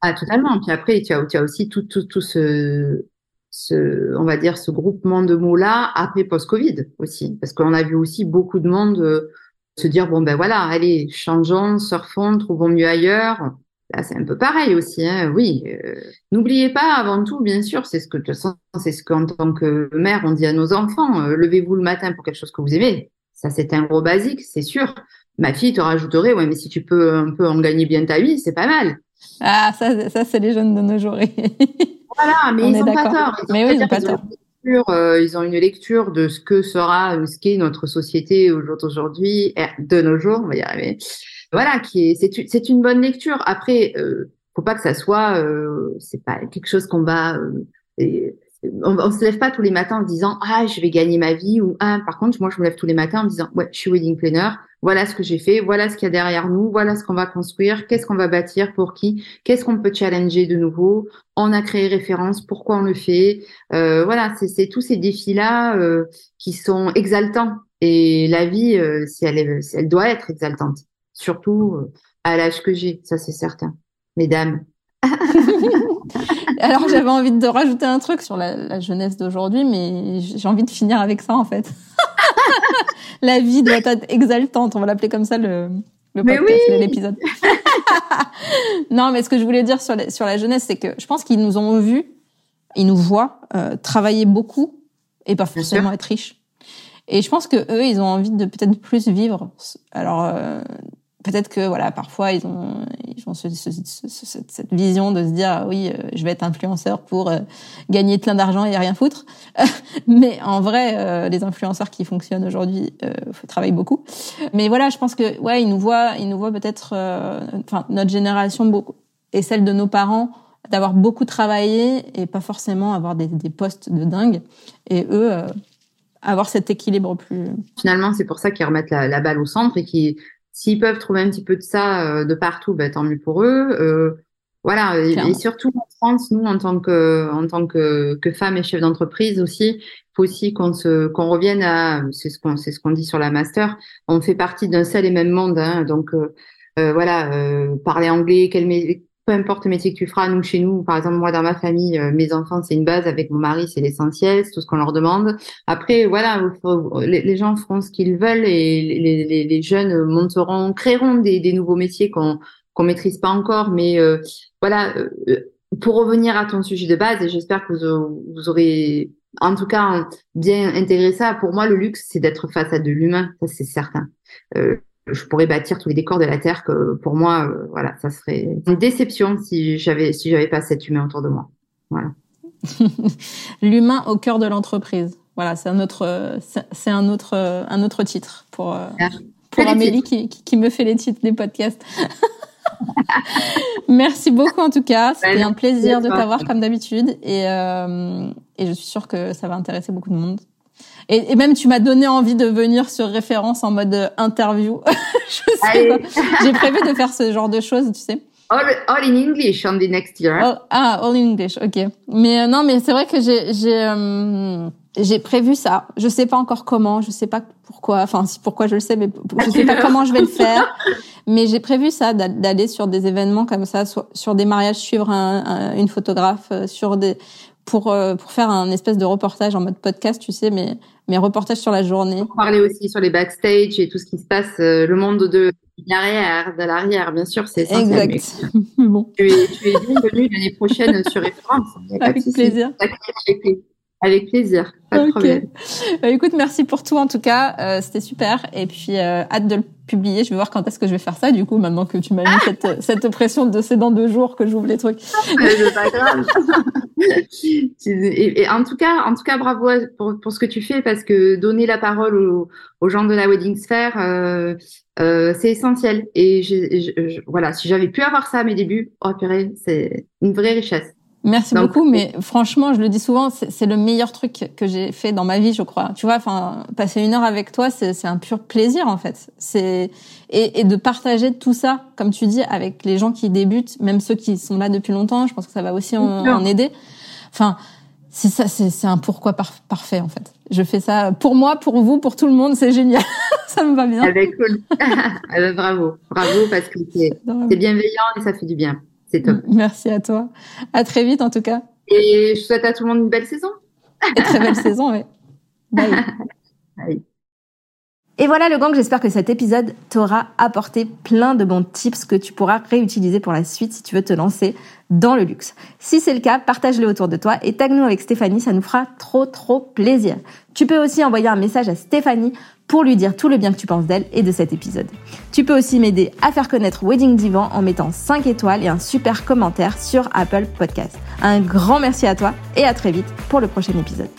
Ah, totalement. Puis après, tu as, aussi tout, tout, tout ce, ce, on va dire, ce groupement de mots-là après post-Covid aussi. Parce qu'on a vu aussi beaucoup de monde euh, se dire, bon, ben voilà, allez, changeons, surfons, trouvons mieux ailleurs. là, c'est un peu pareil aussi. Hein, oui, euh, n'oubliez pas avant tout, bien sûr, c'est ce que de toute façon, c'est ce qu'en tant que mère on dit à nos enfants. euh, Levez-vous le matin pour quelque chose que vous aimez. Ça, c'est un gros basique, c'est sûr. Ma fille te rajouterait, ouais, mais si tu peux un peu en gagner bien ta vie, c'est pas mal. Ah, ça, ça c'est les jeunes de nos jours. Voilà, mais On ils est ont pas tort. Ils Mais oui, pas tort. lecture, euh, ils ont une lecture de ce que sera, euh, ce qu'est notre société au jour d'aujourd'hui, euh, de nos jours, on va y arriver. Voilà, qui est, c'est, une- bonne lecture. Après, euh, faut pas que ça soit, euh, c'est pas quelque chose qu'on va, on, on se lève pas tous les matins en disant ah je vais gagner ma vie ou ah par contre moi je me lève tous les matins en disant ouais je suis wedding planner voilà ce que j'ai fait voilà ce qu'il y a derrière nous voilà ce qu'on va construire qu'est-ce qu'on va bâtir pour qui qu'est-ce qu'on peut challenger de nouveau on a créé référence pourquoi on le fait euh, voilà c'est c'est tous ces défis là euh, qui sont exaltants. Et la vie euh, si elle est si elle doit être exaltante surtout euh, à l'âge que j'ai ça c'est certain. Mesdames Alors j'avais envie de rajouter un truc sur la, la jeunesse d'aujourd'hui, mais j'ai envie de finir avec ça en fait. la vie doit être exaltante, on va l'appeler comme ça le, le podcast, oui l'épisode. non, mais ce que je voulais dire sur la, sur la jeunesse, c'est que je pense qu'ils nous ont vus, ils nous voient euh, travailler beaucoup et pas forcément être riches. Et je pense que eux, ils ont envie de peut-être plus vivre. Alors euh, peut-être que voilà, parfois ils ont ils ont ce- ce- ce- ce- cette, vision de se dire oui, euh, je vais être influenceur pour euh, gagner plein d'argent et rien foutre. Mais en vrai, euh, les influenceurs qui fonctionnent aujourd'hui travaillent beaucoup. Mais voilà, je pense que ouais, ils nous voient, ils nous voient peut-être, enfin notre génération beaucoup et celle de nos parents d'avoir beaucoup travaillé et pas forcément avoir des, des postes de dingue. Et eux, avoir cet équilibre plus. finalement, c'est pour ça qu'ils remettent la, la balle au centre et qui, s'ils peuvent trouver un petit peu de ça euh, de partout, ben, tant mieux pour eux. Euh, voilà, et, surtout en France, nous, en tant que, en tant que, que femmes et chefs d'entreprise aussi, il faut aussi qu'on se, qu'on revienne à, c'est ce qu'on, c'est ce qu'on dit sur la master, on fait partie d'un seul et même monde, hein, donc euh, euh, voilà, euh, parler anglais, quel peu importe le métier que tu feras, nous chez nous, par exemple moi dans ma famille, euh, mes enfants c'est une base, avec mon mari c'est l'essentiel, c'est tout ce qu'on leur demande. Après, voilà, les, gens feront ce qu'ils veulent et les, jeunes monteront, créeront des, des nouveaux métiers qu'on qu'on maîtrise pas encore. Mais euh, voilà, euh, pour revenir à ton sujet de base, j'espère que vous, vous aurez en tout cas bien intégré ça. Pour moi, le luxe, c'est d'être face à de l'humain, ça c'est certain. Euh, je pourrais bâtir tous les décors de la terre que pour moi, euh, voilà, ça serait une déception si j'avais si j'avais pas cet humain autour de moi. Voilà. L'humain au cœur de l'entreprise. Voilà, c'est un autre, c'est- un autre, un autre titre pour euh, pour Amélie qui, me fait les titres des podcasts. Merci beaucoup en tout cas. C'était Ouais, un plaisir de t'avoir comme d'habitude et euh, et je suis sûre que ça va intéresser beaucoup de monde. Et, et même tu m'as donné envie de venir sur référence en mode euh, interview. J'ai prévu de faire ce genre de choses, tu sais. All, all in English on the next year. Oh, ah, all in English, ok. Mais euh, non, mais c'est vrai que j'ai j'ai euh, j'ai prévu ça. Je sais pas encore comment, je sais pas pourquoi. Enfin, si pourquoi je le sais, mais je sais pas comment je vais le faire. Mais j'ai prévu ça d'a- d'aller sur des événements comme ça, sur des mariages, suivre un- un- une photographe, sur des pour euh, pour faire un espèce de reportage en mode podcast, tu sais, mais mais reportage sur la journée. On parlait aussi sur les backstage et tout ce qui se passe, euh, le monde de l'arrière, de l'arrière, bien sûr, c'est essentiel. Exact. bon, Tu es, tu es bienvenue l'année prochaine sur référence. Avec plaisir. Avec, pla- avec plaisir, pas de Ok. problème. Bah, écoute, merci pour tout en tout cas, euh, c'était super. Et puis euh, hâte de le publier. Je vais voir quand est-ce que je vais faire ça. Du coup, maintenant que tu m'as mis cette, cette pression de c'est dans deux jours que j'ouvre les trucs. Mais c'est pas grave. et, et en tout cas, en tout cas, bravo pour, pour ce que tu fais parce que donner la parole aux, aux gens de la wedding sphere, euh, euh, c'est essentiel. Et je, je- je- voilà, si j'avais pu avoir ça à mes débuts, oh purée, c'est une vraie richesse. Merci Donc- beaucoup, mais franchement, je le dis souvent, c'est le meilleur truc que j'ai fait dans ma vie, je crois. Tu vois, enfin, passer une heure avec toi, c'est un pur plaisir en fait. C'est et, et de partager tout ça, comme tu dis, avec les gens qui débutent, même ceux qui sont là depuis longtemps. Je pense que ça va aussi en, aider. Enfin, c'est ça, c'est un pourquoi par- parfait en fait. Je fais ça pour moi, pour vous, pour tout le monde, c'est génial. ça me va bien. Avec cool. Ah ben, bravo, bravo parce que c'est bienveillant et ça fait du bien. C'est top. Merci à toi. À très vite en tout cas. Et je souhaite à tout le monde une belle saison. Et très belle saison, ouais. Bye. Bye. Et voilà le gang, j'espère que cet épisode t'aura apporté plein de bons tips que tu pourras réutiliser pour la suite si tu veux te lancer dans le luxe. Si c'est le cas, partage-le autour de toi et tag-nous avec Stéphanie, ça nous fera trop trop plaisir. Tu peux aussi envoyer un message à Stéphanie pour lui dire tout le bien que tu penses d'elle et de cet épisode. Tu peux aussi m'aider à faire connaître Wedding Divan en mettant 5 étoiles et un super commentaire sur Apple Podcast. Un grand merci à toi et à très vite pour le prochain épisode.